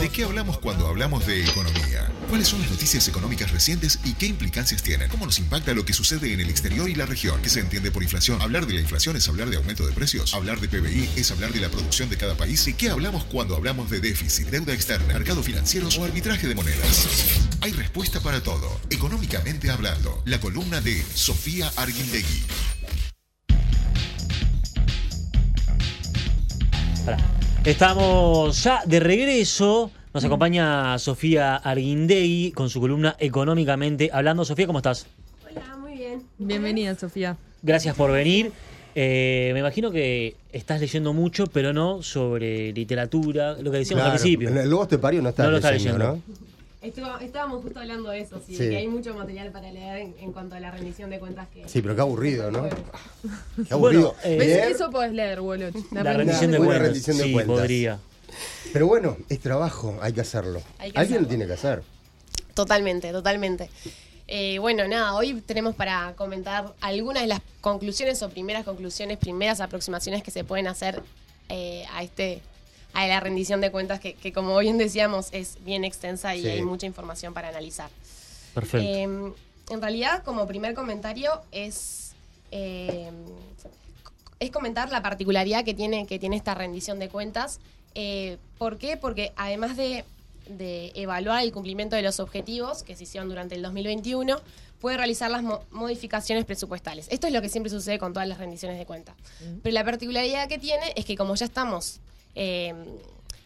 ¿De qué hablamos cuando hablamos de economía? ¿Cuáles son las noticias económicas recientes y qué implicancias tienen? ¿Cómo nos impacta lo que sucede en el exterior y la región? ¿Qué se entiende por inflación? Hablar de la inflación es hablar de aumento de precios. Hablar de PBI es hablar de la producción de cada país. ¿De qué hablamos cuando hablamos de déficit, deuda externa, mercados financieros o arbitraje de monedas? Hay respuesta para todo. Económicamente hablando, la columna de Sofía Arguindegui. Estamos ya de regreso. Nos acompaña Sofía Arguindegui con su columna Económicamente Hablando. Sofía, ¿cómo estás? Hola, muy bien. Bienvenida, Sofía. Gracias por venir. Eh, me imagino que estás leyendo mucho, pero no sobre literatura, lo que decíamos al principio. El Lobos de Pario no está No lo está leyendo, leyendo. ¿no? Estuvo- estábamos justo hablando de eso, sí, Sí. que hay mucho material para leer en, en cuanto a la rendición de cuentas que... Sí, pero qué aburrido, ¿no? Qué aburrido. Bueno, eh, Eso podés leer, Woloch. La rendición rendición de cuentas. rendición de sí, cuentas. podría. Pero bueno, es trabajo, hay que hacerlo. Hay que Alguien hacerlo. lo tiene que hacer. Totalmente, totalmente. Eh, bueno, nada, hoy tenemos para comentar algunas de las conclusiones o primeras conclusiones, primeras aproximaciones que se pueden hacer eh, a este a la rendición de cuentas que, que, como bien decíamos es bien extensa y Sí. hay mucha información para analizar. Perfecto. Eh, en realidad, como primer comentario, es, eh, es comentar la particularidad que tiene, que tiene esta rendición de cuentas. Eh, ¿Por qué? Porque además de, de evaluar el cumplimiento de los objetivos que se hicieron durante el 2021, puede realizar las mo- modificaciones presupuestales. Esto es lo que siempre sucede con todas las rendiciones de cuentas. Pero la particularidad que tiene es que como ya estamos eh,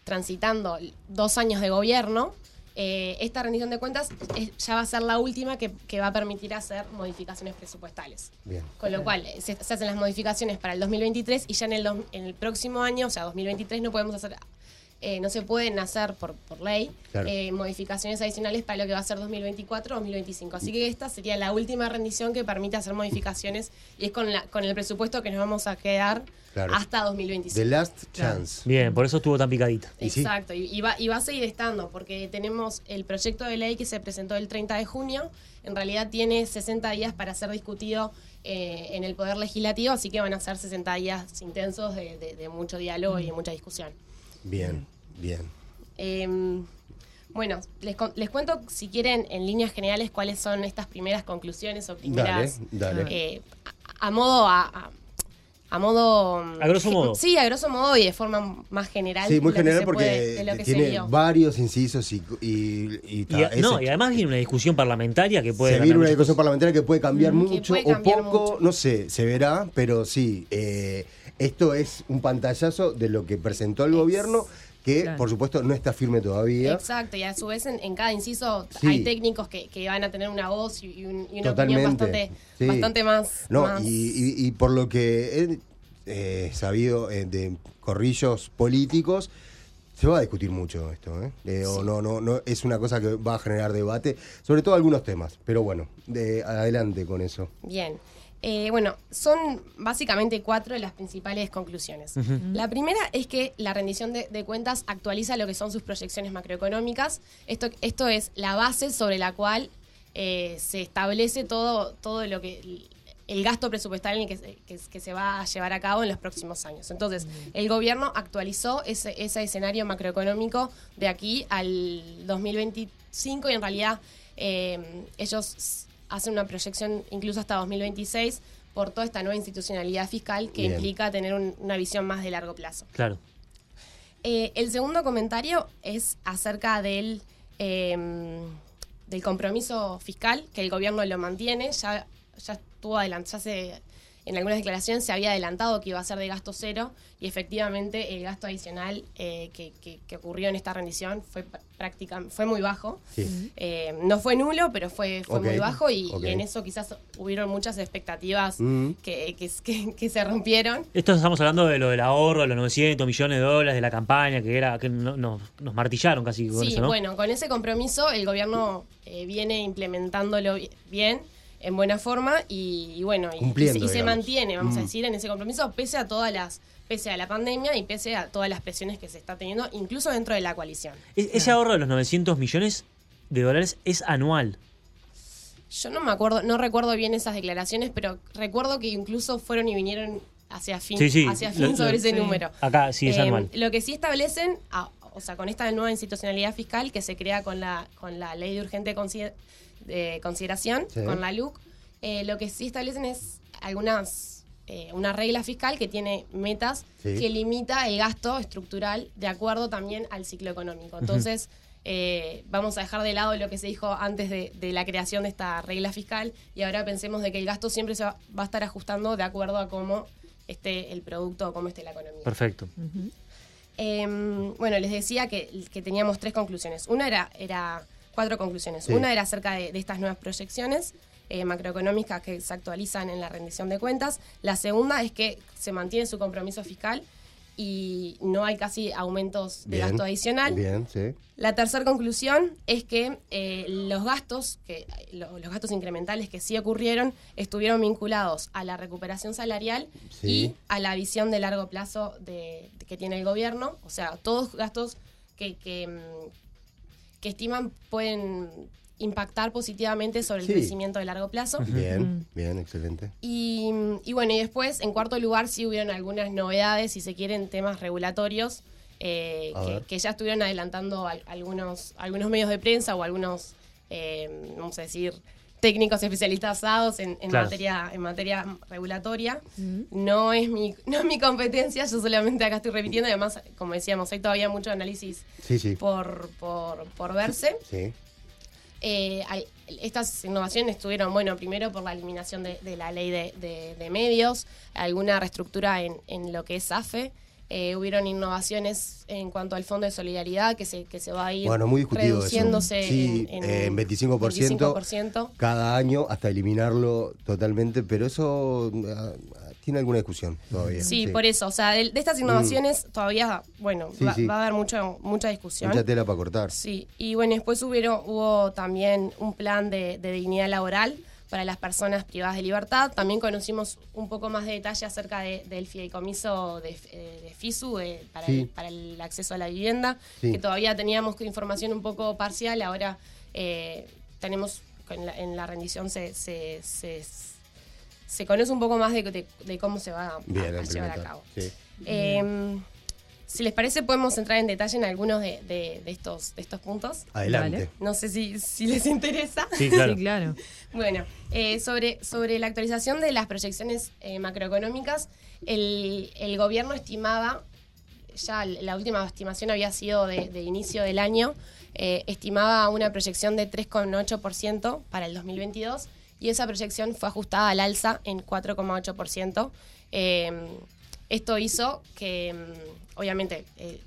transitando dos años de gobierno, eh, esta rendición de cuentas es- ya va a ser la última que, que va a permitir hacer modificaciones presupuestales. Bien. Con lo cual, eh, se, se hacen las modificaciones para el 2023 y ya en el, en el próximo año, o sea, 2023, no podemos hacer, eh, no se pueden hacer por, por ley Claro. eh, modificaciones adicionales para lo que va a ser 2024 o 2025. Así que esta sería la última rendición que permite hacer modificaciones y es con, la, con el presupuesto que nos vamos a quedar Claro. hasta 2025. The Last Chance. Bien, por eso estuvo tan picadita. Exacto, y, y va, y va a seguir estando, porque tenemos el proyecto de ley que se presentó el 30 de junio, en realidad tiene 60 días para ser discutido eh, en el Poder Legislativo, así que van a ser 60 días intensos de, de- de mucho diálogo y de mucha discusión. Bien, bien. Eh, bueno, les, les cuento, si quieren, en líneas generales, cuáles son estas primeras conclusiones o Dale, primeras... dale. eh, a, a modo... A, a- a modo... A grosso modo. Sí, a grosso modo y de forma más general. Sí, muy general porque puede- lo que tiene varios incisos y, y, y Y, ta, no, y además viene una discusión parlamentaria que puede se cambiar viene una discusión cosas. parlamentaria que puede cambiar Mm, mucho puede o poco, mucho. no sé, se verá, pero sí, eh, esto es un pantallazo de lo que presentó el gobierno, que Claro. por supuesto no está firme todavía. Exacto, y a su vez en, en cada inciso Sí. hay técnicos que, que van a tener una voz y, y un- y una Totalmente, opinión bastante, sí. bastante más... No, más- y, y- y por lo que he eh, sabido eh, de corrillos políticos, se va a discutir mucho esto, ¿eh? Eh, o no, no, no, es una cosa que va a generar debate, sobre todo algunos temas. Pero bueno, de, adelante con eso. Bien. Eh, bueno, son básicamente cuatro de las principales conclusiones. La primera es que la rendición de, de cuentas actualiza lo que son sus proyecciones macroeconómicas. Esto, esto es la base sobre la cual eh, se establece todo, todo lo que el gasto presupuestal en el que, se- que- que se va a llevar a cabo en los próximos años. Entonces, el gobierno actualizó ese, ese escenario macroeconómico de aquí al 2025 y en realidad eh, ellos hacen una proyección incluso hasta 2026 por toda esta nueva institucionalidad fiscal que Bien. implica tener un- una visión más de largo plazo. Claro. Eh, el segundo comentario es acerca del, eh, del compromiso fiscal, que el gobierno lo mantiene. Ya, ya estuvo adelantado, ya se, en algunas declaraciones se había adelantado que iba a ser de gasto cero y efectivamente el gasto adicional eh, que, que- que ocurrió en esta rendición fue prácticamente fue muy bajo. Sí. Eh, no fue nulo, pero fue, fue muy bajo y, en eso quizás hubieron muchas expectativas Mm. que, que- que- que se rompieron. Esto estamos hablando de lo del ahorro, de los 900 millones de dólares de la campaña, que era que no- no- nos martillaron casi con Sí, eso, ¿no? bueno, con ese compromiso el gobierno eh, viene implementándolo bi- bien, en buena forma y, y bueno, y- se- y se digamos. mantiene, vamos a Mm. decir, en ese compromiso, pese a todas las, pese a la pandemia y pese a todas las presiones que se está teniendo, incluso dentro de la coalición. E- Ese ahorro de los 900 millones de dólares es anual. Yo no me acuerdo, no recuerdo bien esas declaraciones, pero recuerdo que incluso fueron y vinieron hacia fin, Sí, sí, hacia fin lo- sobre ese sí. número. Acá sí es Eh, anual. Lo que sí establecen, a- o sea, con esta nueva institucionalidad fiscal que se crea con la, con la ley de urgente de consideración, Sí. con la LUC, eh, lo que sí establecen es algunas, eh, una regla fiscal que tiene metas Sí. que limita el gasto estructural de acuerdo también al ciclo económico. Entonces, eh, vamos a dejar de lado lo que se dijo antes de, de la creación de esta regla fiscal y ahora pensemos de que el gasto siempre se va, va a estar ajustando de acuerdo a cómo esté el producto o cómo esté la economía. Perfecto. Em, bueno, les decía que, que teníamos tres conclusiones. Una era, era cuatro conclusiones. Sí. Una era acerca de, de estas nuevas proyecciones eh, macroeconómicas que se actualizan en la rendición de cuentas. La segunda es que se mantiene su compromiso fiscal y no hay casi aumentos de Bien, gasto adicional. Bien, sí. La tercera conclusión es que eh, los gastos, que lo- los gastos incrementales que sí ocurrieron, estuvieron vinculados a la recuperación salarial Sí. y a la visión de largo plazo de, de que tiene el gobierno. O sea, todos gastos que, que, mm, que estiman pueden impactar positivamente sobre el Sí. crecimiento de largo plazo. Bien, bien, excelente. Y, y bueno, y después, en cuarto lugar, sí hubieron algunas novedades, si se quieren, temas regulatorios, eh, que, ya estuvieron adelantando al- algunos, algunos medios de prensa o algunos, eh, vamos a decir, técnicos especializados en, en Claro. materia, en materia regulatoria. No es mi, no es mi competencia, yo solamente acá estoy repitiendo, además, como decíamos, hay todavía mucho análisis Sí, sí. por, por, por verse. Sí. Eh, hay- estas innovaciones estuvieron, bueno, primero por la eliminación de, de la ley de, de- de medios, alguna reestructura en, en lo que es AFE. Eh, hubieron innovaciones en cuanto al Fondo de Solidaridad que se, que se va a ir Bueno, muy discutido reduciéndose eso. Sí, en, eh, en 25%, 25%. cada año hasta eliminarlo totalmente, pero eso ah, tiene alguna discusión todavía. Sí, por eso. O sea, de, de estas innovaciones todavía, bueno, Sí, va, sí. va a haber mucho, mucha discusión. Mucha tela para cortar. Sí, y bueno, después hubieron, hubo también un plan de, de dignidad laboral para las personas privadas de libertad. También conocimos un poco más de detalle acerca de- del fideicomiso de, eh, de FISU de- para, Sí. el, para el acceso a la vivienda, Sí. que todavía teníamos información un poco parcial, ahora eh, tenemos, en la, en la rendición se, se, se, se conoce un poco más de, cómo se va a, Bien, a llevar a cabo. Sí. Eh, si les parece, podemos entrar en detalle en algunos de, de- de estos, de estos puntos. Adelante. No sé si, si les interesa. Sí, claro. Sí, claro. Bueno, eh, sobre, sobre la actualización de las proyecciones eh, macroeconómicas, el, el gobierno estimaba, ya la última estimación había sido de, de inicio del año, eh, estimaba una proyección de 3,8% para el 2022 y esa proyección fue ajustada al alza en 4,8%. Eh, esto hizo que, mm, obviamente, eh,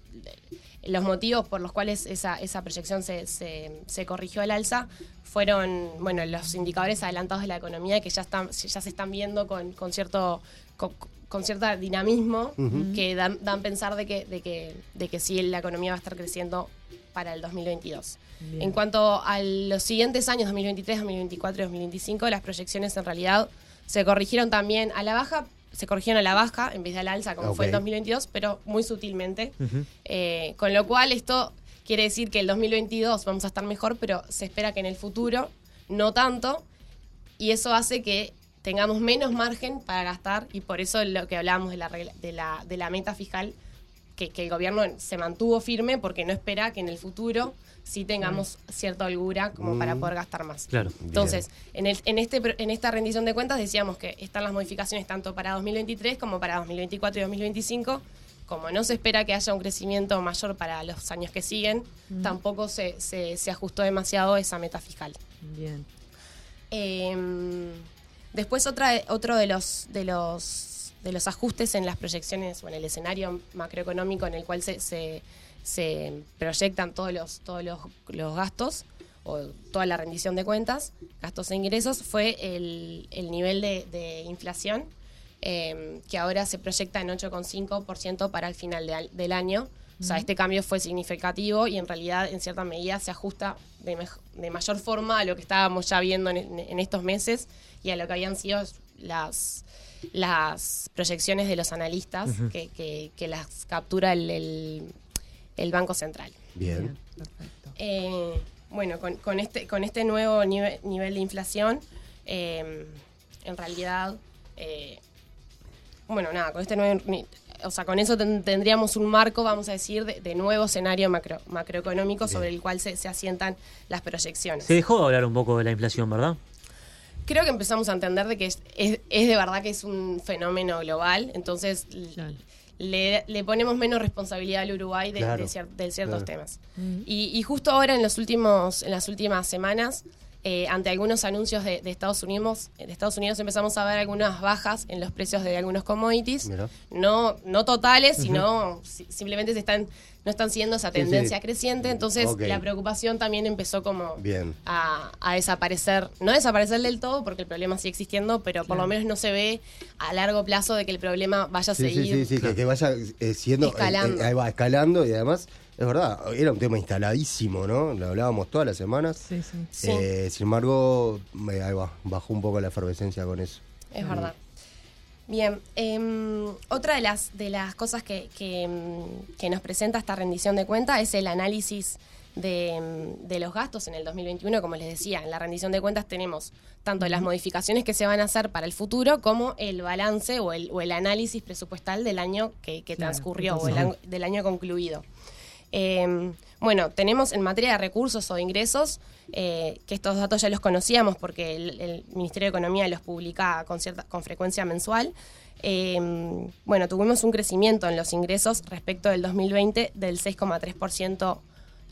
los motivos por los cuales esa, esa proyección se, se, se corrigió al alza fueron bueno los indicadores adelantados de la economía que ya están ya se están viendo con, con cierto con, con cierto dinamismo que dan, dan pensar de que, de que de que sí la economía va a estar creciendo para el 2022. Bien. En cuanto a los siguientes años 2023, 2024 y 2025, las proyecciones en realidad se corrigieron también a la baja, se corrigieron a la baja en vez de al alza como fue en Ok. 2022, pero muy sutilmente. Eh, con lo cual esto quiere decir que el 2022 vamos a estar mejor, pero se espera que en el futuro no tanto. Y eso hace que tengamos menos margen para gastar y por eso lo que hablábamos de la, regla- de la, de la meta fiscal, que, que el gobierno se mantuvo firme porque no espera que en el futuro sí tengamos cierta holgura como para poder gastar más. Claro. Entonces, en, el, en, este, pro- en esta rendición de cuentas decíamos que están las modificaciones tanto para 2023 como para 2024 y 2025. Como no se espera que haya un crecimiento mayor para los años que siguen, tampoco se, se, se ajustó demasiado esa meta fiscal. Bien. Eh, después otra, otro de los, de los de los ajustes en las proyecciones o en el escenario macroeconómico en el cual se, se, se proyectan todos los, todos los, los gastos o toda la rendición de cuentas, gastos e ingresos, fue el, el nivel de, de inflación, eh, que ahora se proyecta en 8,5% para el final de al- del año. O sea, este cambio fue significativo y en realidad, en cierta medida, se ajusta de, de mayor forma a lo que estábamos ya viendo en, en estos meses y a lo que habían sido las, las proyecciones de los analistas que, que- que las captura el, el- el Banco Central. Bien. Bien, perfecto. Eh, bueno, con, con este, con este nuevo nive- nivel de inflación, eh, en realidad, eh, bueno, nada, con este nuevo o sea, con eso ten- tendríamos un marco, vamos a decir, de, de nuevo escenario macro, macroeconómico sobre el cual se, se asientan las proyecciones. Se dejó de hablar un poco de la inflación, ¿verdad? Creo que empezamos a entender de que es, es- es de verdad que es un fenómeno global, entonces Claro. le, le ponemos menos responsabilidad al Uruguay de, Claro, de cier- de ciertos claro. temas. Y, y justo ahora en los últimos, en las últimas semanas, eh, ante algunos anuncios de, de Estados Unidos, de Estados Unidos empezamos a ver algunas bajas en los precios de algunos commodities, no, no totales, sino si- simplemente se están, no están siguiendo esa Sí, sí. tendencia creciente, entonces la preocupación también empezó como Bien. a, a desaparecer, no desaparecer del todo porque el problema sigue existiendo, pero por lo menos no se ve a largo plazo de que el problema vaya a Sí, seguir. sí, sí, que, que vaya eh, siendo. eh, Escalando. eh, ahí va, escalando y además, es verdad, era un tema instaladísimo, ¿no? Lo hablábamos todas las semanas. Sí, sí. Sí. Eh, sin embargo, eh, ahí va, bajó un poco la efervescencia con eso. Es verdad. Bien, em, otra de las, de las cosas que, que, em, que nos presenta esta rendición de cuenta es el análisis de, em, de los gastos en el 2021. Como les decía, en la rendición de cuentas tenemos tanto las modificaciones que se van a hacer para el futuro como el balance o el, o el análisis presupuestal del año que, transcurrió o el del año concluido. Eh, bueno, tenemos en materia de recursos o ingresos, eh, que estos datos ya los conocíamos porque el, Ministerio de Economía los publica con, cierta, con frecuencia mensual. Eh, bueno, tuvimos un crecimiento en los ingresos respecto del 2020 del 6,3%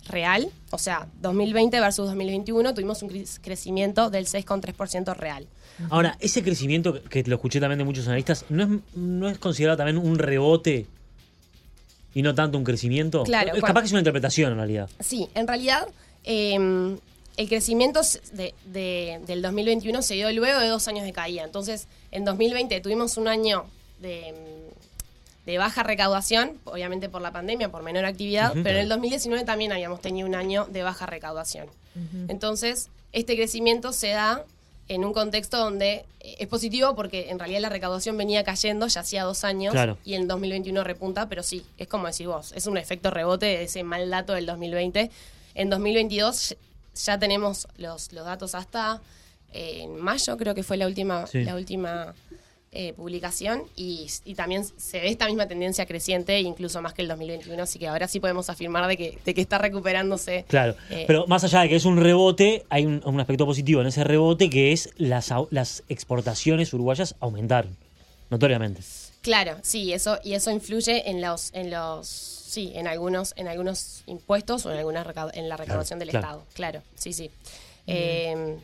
real, o sea, 2020 versus 2021 tuvimos un cre- crecimiento del 6,3% real. Ahora, ese crecimiento, que lo escuché también de muchos analistas, ¿no es, no es considerado también un rebote y no tanto un crecimiento? Claro, Es capaz que es una interpretación en realidad. Sí, en realidad eh, el crecimiento de- de- del 2021 se dio luego de dos años de caída. Entonces, en 2020 tuvimos un año de, de baja recaudación, obviamente por la pandemia, por menor actividad, pero en el 2019 también habíamos tenido un año de baja recaudación. Entonces, este crecimiento se da en un contexto donde eh, es positivo porque en realidad la recaudación venía cayendo ya hacía dos años Claro. y en el 2021 repunta, pero sí, es como decís vos, es un efecto rebote de ese mal dato del 2020. En 2022 ya tenemos los, los datos hasta eh, en mayo, creo que fue la última, Sí. la última eh, publicación y, y también se ve esta misma tendencia creciente, incluso más que el 2021, así que ahora sí podemos afirmar de que, de que está recuperándose. Claro, Eh, pero más allá de que es un rebote, hay un, un aspecto positivo en ese rebote que es las, las exportaciones uruguayas aumentaron, notoriamente. Claro, sí, eso y eso influye en los en los sí, en algunos en algunos impuestos o en algunas en la recaudación del claro. Estado. Claro, sí, sí. Eh,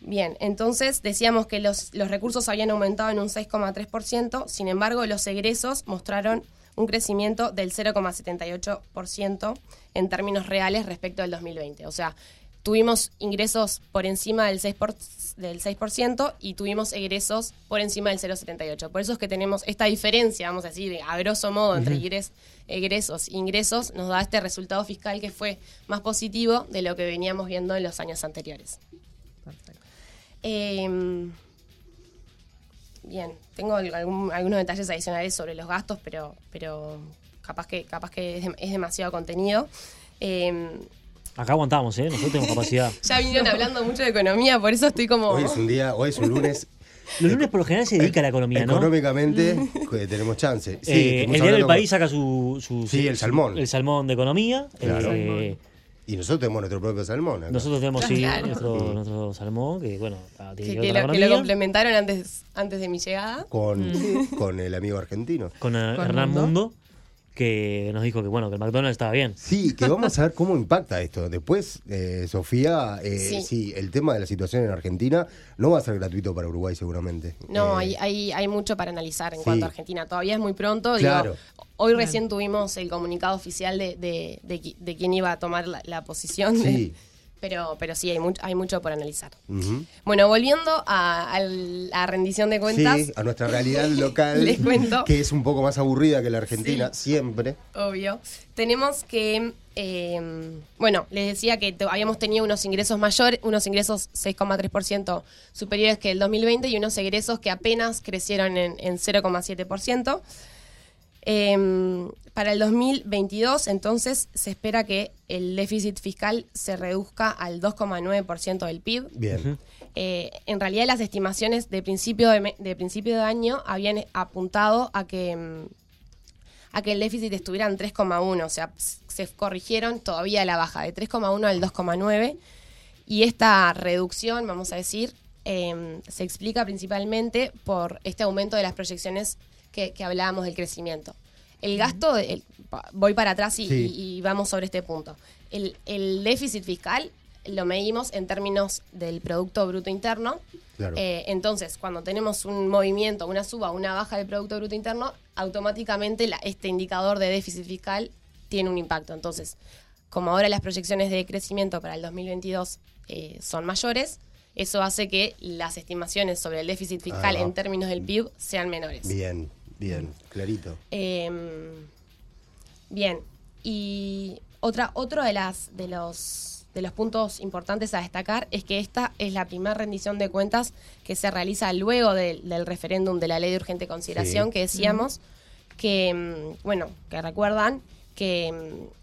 bien, entonces decíamos que los, los recursos habían aumentado en un 6,3%, sin embargo, los egresos mostraron un crecimiento del 0,78% en términos reales respecto del 2020. O sea, tuvimos ingresos por encima del 6%, por- del 6% y tuvimos egresos por encima del 0,78%. Por eso es que tenemos esta diferencia, vamos a decir, a grosso modo, entre egresos e ingresos, nos da este resultado fiscal que fue más positivo de lo que veníamos viendo en los años anteriores. Eh, bien, tengo algún- algunos detalles adicionales sobre los gastos, pero, pero capaz que, capaz que es, dem- es demasiado contenido. Eh, Acá aguantamos, ¿eh? Nosotros tenemos capacidad. ya vinieron hablando mucho de economía, por eso estoy como... Hoy es un día, hoy es un lunes. Los lunes por lo general se dedica a la economía, ¿no? Económicamente que tenemos chance. Sí, Eh, el diario del con- país saca su, su- Sí, el su- salmón. el salmón de economía. Claro. Eh, Y nosotros tenemos nuestro propio salmón. acá. nosotros tenemos sí, Claro. nuestro, nuestro salmón, que bueno, tiene que, que que lo, que lo complementaron antes, antes de mi llegada. con, con el amigo argentino. con eh, Con Hernán Mundo. Mundo, que nos dijo que bueno, que el McDonald's estaba bien. Sí, que vamos a ver cómo impacta esto. Después, eh, Sofía, eh, Sí. sí. el tema de la situación en Argentina no va a ser gratuito para Uruguay seguramente. No, Eh, hay, hay, hay mucho para analizar en sí. cuanto a Argentina. Todavía es muy pronto. digo, Claro. hoy recién tuvimos el comunicado oficial de, de, de de quién iba a tomar la, la posición. de- Sí. Pero, pero sí, hay, mucho hay mucho por analizar. Bueno, volviendo a, a la rendición de cuentas, Sí, a nuestra realidad local, Les cuento. que es un poco más aburrida que la Argentina, siempre. obvio, tenemos que, eh, bueno, les decía que habíamos tenido unos ingresos mayores, unos ingresos 6,3% superiores que el 2020 y unos egresos que apenas crecieron en, en 0,7%. Eh, para el 2022, entonces, se espera que el déficit fiscal se reduzca al 2,9% del PIB. Bien. Eh, en realidad las estimaciones de principio de, principio de año habían apuntado a que, mm, a que el déficit estuviera en 3,1, o sea, se corrigieron todavía la baja de 3,1 al 2,9 y esta reducción, vamos a decir, eh, se explica principalmente por este aumento de las proyecciones que, que hablábamos del crecimiento. El gasto, el- voy para atrás y, Sí. y- y vamos sobre este punto. El, el déficit fiscal lo medimos en términos del Producto Bruto Interno. Claro. Eh, entonces, cuando tenemos un movimiento, una suba, una baja del Producto Bruto Interno, automáticamente la- este indicador de déficit fiscal tiene un impacto. Entonces, como ahora las proyecciones de crecimiento para el 2022 eh, son mayores, eso hace que las estimaciones sobre el déficit fiscal en términos del PIB sean menores. Bien, bien, clarito. Eh, bien, y otra, otro de las de los de los puntos importantes a destacar es que esta es la primera rendición de cuentas que se realiza luego del, del referéndum de la ley de urgente consideración Sí. que decíamos que mm, bueno que recuerdan que mm,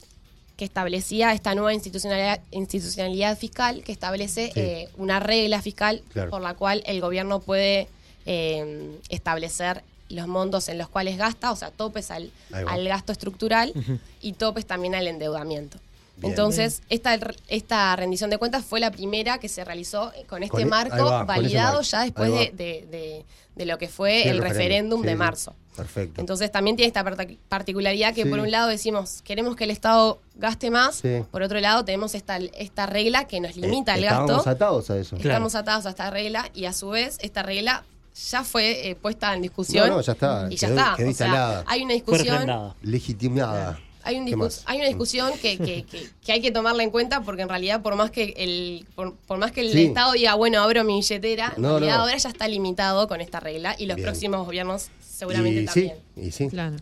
que establecía esta nueva institucionalidad, institucionalidad fiscal que establece Sí. eh, una regla fiscal Claro. por la cual el gobierno puede eh, establecer los montos en los cuales gasta, o sea, topes al, al gasto estructural y topes también al endeudamiento. Bien. Entonces, esta, esta rendición de cuentas fue la primera que se realizó con este Con e- marco va, validado marco. ya después de, de- de- de lo que fue Sí, el referéndum Sí, de sí. marzo. Perfecto. Entonces también tiene esta particularidad que Sí. por un lado decimos, queremos que el Estado gaste más, Sí. por otro lado tenemos esta, esta regla que nos Eh, limita el gasto. atados a eso. Claro. Estamos atados a esta regla y a su vez esta regla ya fue eh, puesta en discusión. No, no, ya está, Y ya quedó- está. quedó O sea, instalada. hay una discusión. Legitimada. Hay, un ¿Qué discus- más? hay una discusión que, que- que- que hay que tomarla en cuenta porque en realidad por más que el por, por más que el Sí. Estado diga bueno abro mi billetera en No, realidad no. ahora ya está limitado con esta regla y los Bien. próximos gobiernos seguramente y también sí, y sí, Claro.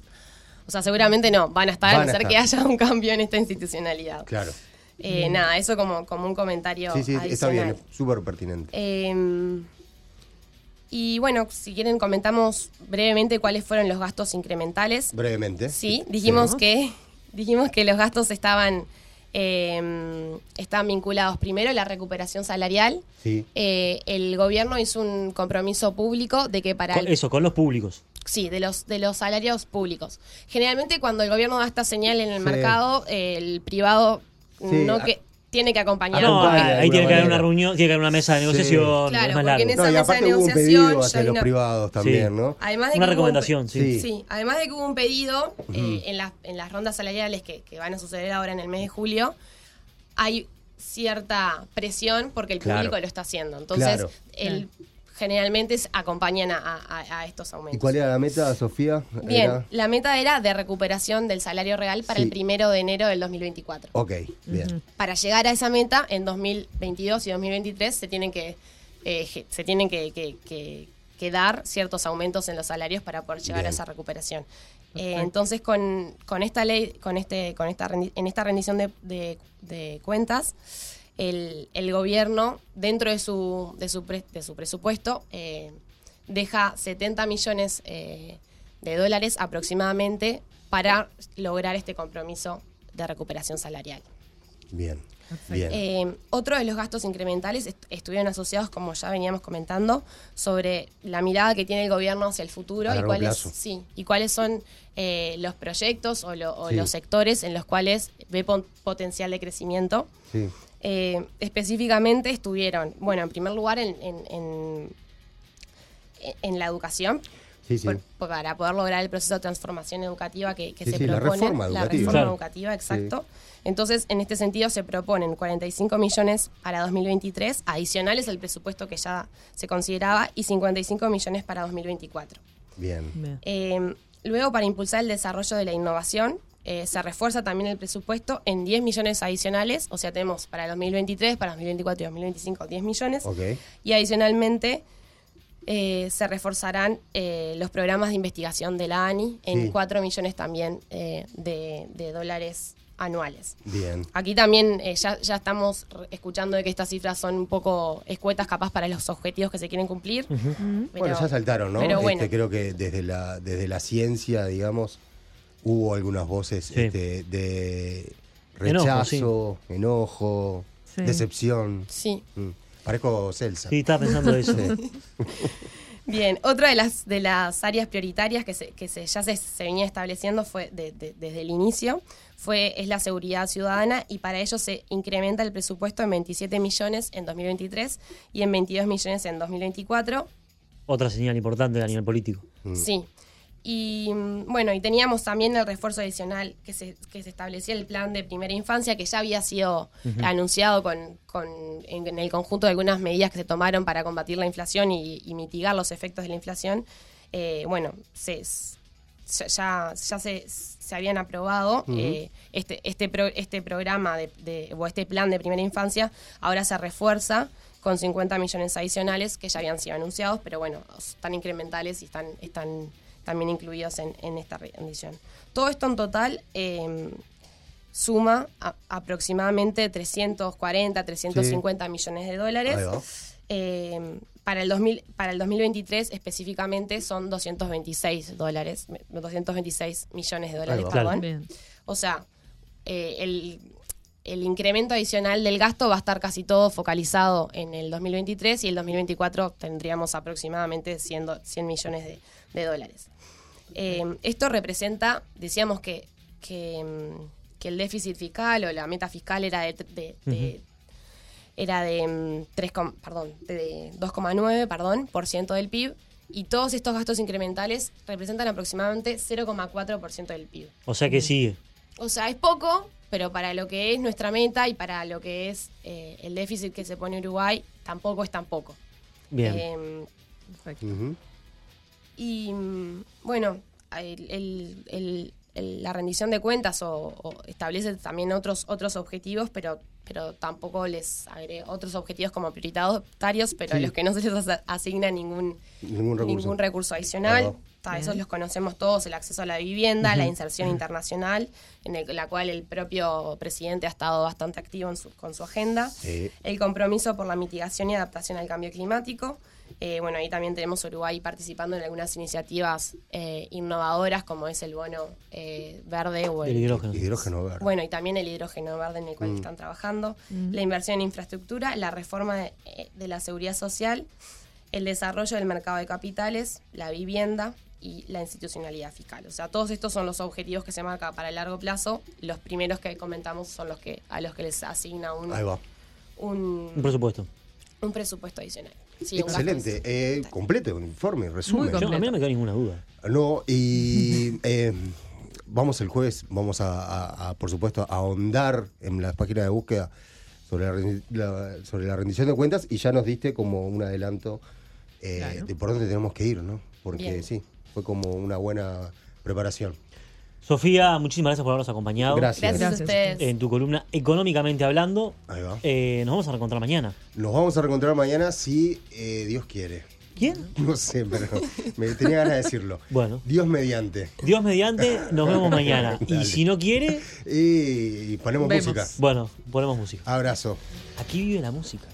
o sea seguramente no van a estar a Van a ser que haya un cambio en esta institucionalidad claro. Eh, nada eso como como un comentario Sí, sí, está bien, es súper pertinente. Eh, y bueno, si quieren comentamos brevemente cuáles fueron los gastos incrementales. Brevemente. Sí, dijimos que dijimos que los gastos estaban eh, estaban vinculados primero a la recuperación salarial. Sí. Eh, el gobierno hizo un compromiso público de que para Con- el- eso, con los públicos. sí de los de los salarios públicos. Generalmente cuando el gobierno da esta señal en el Sí. mercado, eh, el privado Sí, no que tiene que acompañar. No, Acompaña ahí ahí tiene que haber una reunión, tiene que haber una mesa de Sí. negociación. Claro, es más porque en esa No, y mesa de hubo un negociación pedido ya hacia los una- privados también, Sí. ¿no? Además de Una que hubo un recomendación, sí. Sí. Sí, además de que hubo un pedido eh, en, las- en las rondas salariales que, que van a suceder ahora en el mes de julio, hay cierta presión porque el Claro. público lo está haciendo. Entonces, Claro. el- generalmente acompañan a, a- a estos aumentos. ¿Y cuál era la meta, Sofía? Bien, Era- la meta era de recuperación del salario real para Sí. el primero de enero del 2024. Ok, bien. Para llegar a esa meta, en 2022 y 2023 se tienen que, eh, se tienen que, que- que- que dar ciertos aumentos en los salarios para poder llegar Bien. a esa recuperación. Eh, entonces, con, con esta ley, con este, con esta rendi- en esta rendición de, de- de cuentas, el, el gobierno, dentro de su, de su, pre- de su presupuesto, eh, deja 70 millones eh, de dólares aproximadamente para lograr este compromiso de recuperación salarial. Bien. Bien. Eh, otro de los gastos incrementales est- estuvieron asociados, como ya veníamos comentando, sobre la mirada que tiene el gobierno hacia el futuro y cuáles, sí, y cuáles son eh, los proyectos o, lo- o Sí. los sectores en los cuales ve potencial de crecimiento. sí. Eh, específicamente estuvieron, bueno, en primer lugar en, en- en- en la educación, Sí, sí. por- por- para poder lograr el proceso de transformación educativa que, que Sí, se sí, la propone. reforma La educativa. reforma Claro. educativa, exacto. Entonces, en este sentido, se proponen 45 millones para 2023, adicionales al presupuesto que ya se consideraba, y 55 millones para 2024. Bien. Bien. Eh, luego, para impulsar el desarrollo de la innovación, eh, se refuerza también el presupuesto en 10 millones adicionales, o sea, tenemos para 2023, para 2024 y 2025 10 millones. Y adicionalmente eh, se reforzarán eh, los programas de investigación de la ANI en Sí. 4 millones también eh, de, de dólares anuales. Bien. Aquí también eh, ya, ya estamos escuchando de que estas cifras son un poco escuetas capaz para los objetivos que se quieren cumplir. pero- bueno, ya saltaron, ¿no? Pero bueno, Este, creo que desde la, desde la ciencia, digamos, hubo algunas voces Sí. este, de Enojo, rechazo, enojo, Sí. decepción. sí. Mm. Parezco Celsa. Sí, estaba pensando eso. Bien, otra de las, de las áreas prioritarias que, se, que se, ya se, se venía estableciendo fue de- de- desde el inicio fue, es la seguridad ciudadana y para ello se incrementa el presupuesto en 27 millones en 2023 y en 22 millones en 2024. Otra señal importante a nivel político. Sí. Y mm, bueno, y teníamos también el refuerzo adicional que se, que se establecía el plan de primera infancia, que ya había sido anunciado con, con- en, en el conjunto de algunas medidas que se tomaron para combatir la inflación y, y mitigar los efectos de la inflación. Eh, bueno, se, ya, ya se, se habían aprobado eh, este, este, pro- este programa de, de- o este plan de primera infancia, ahora se refuerza con 50 millones adicionales que ya habían sido anunciados, pero bueno, están incrementales y están, están también incluidos en, en esta rendición. Todo esto en total eh, suma a- aproximadamente 340, 350 millones de dólares. Eh, para el 2000, para el 2023 específicamente son 226 dólares, 226 millones de dólares, perdón. Bien. O sea, eh, el, el incremento adicional del gasto va a estar casi todo focalizado en el 2023 y el 2024 tendríamos aproximadamente 100, do- 100 millones de, de dólares. Eh, esto representa, decíamos que, que, mm, que el déficit fiscal o la meta fiscal era de, de- de- era de, mm, 3, com- perdón, de 2,9 perdón, por ciento del PIB y todos estos gastos incrementales representan aproximadamente 0,4% del PIB. O sea que sigue. O sea, es poco, pero para lo que es nuestra meta y para lo que es eh, el déficit que se pone Uruguay, tampoco es tan poco. Bien. Eh, Perfecto. Y mm, bueno, el- el- el- el- la rendición de cuentas o, o establece también otros otros objetivos, pero pero tampoco les agrega otros objetivos como prioritarios, pero a los que no se les asigna ningún Ningún recurso. ningún recurso adicional. Esos los conocemos todos, el acceso a la vivienda, la inserción internacional, en el- la cual el propio presidente ha estado bastante activo en su- con su agenda. Sí. El compromiso por la mitigación y adaptación al cambio climático. Eh, bueno, ahí también tenemos Uruguay participando en algunas iniciativas eh, innovadoras, como es el bono eh, verde o El hidrógeno. Hidrógeno verde. bueno, y también el hidrógeno verde en el Mm. cual están trabajando, la inversión en infraestructura, la reforma de, de la seguridad social, el desarrollo del mercado de capitales, la vivienda y la institucionalidad fiscal. O sea, todos estos son los objetivos que se marca para el largo plazo. Los primeros que comentamos son los que a los que les asigna un, Ahí va. un, Un presupuesto. un presupuesto adicional. Sí, Excelente. Eh, completo, un informe, resumen. Muy Yo- a mí no me queda ninguna duda. No, y eh, vamos el jueves, vamos a, a- a, por supuesto, a ahondar en las páginas de búsqueda sobre la, la- sobre la rendición de cuentas y ya nos diste como un adelanto eh, Claro. de por dónde tenemos que ir, ¿no? Porque Bien. sí, fue como una buena preparación. Sofía, muchísimas gracias por habernos acompañado. Gracias. Gracias, a ustedes. En tu columna Económicamente Hablando. Ahí va. Eh, nos vamos a reencontrar mañana. Nos vamos a reencontrar mañana si eh, Dios quiere. ¿Quién? No sé, pero me tenía ganas de decirlo. Bueno. Dios mediante. Dios mediante, nos vemos mañana. Y si no quiere, Y ponemos Vemos. música. bueno, ponemos música. Abrazo. Aquí vive la música.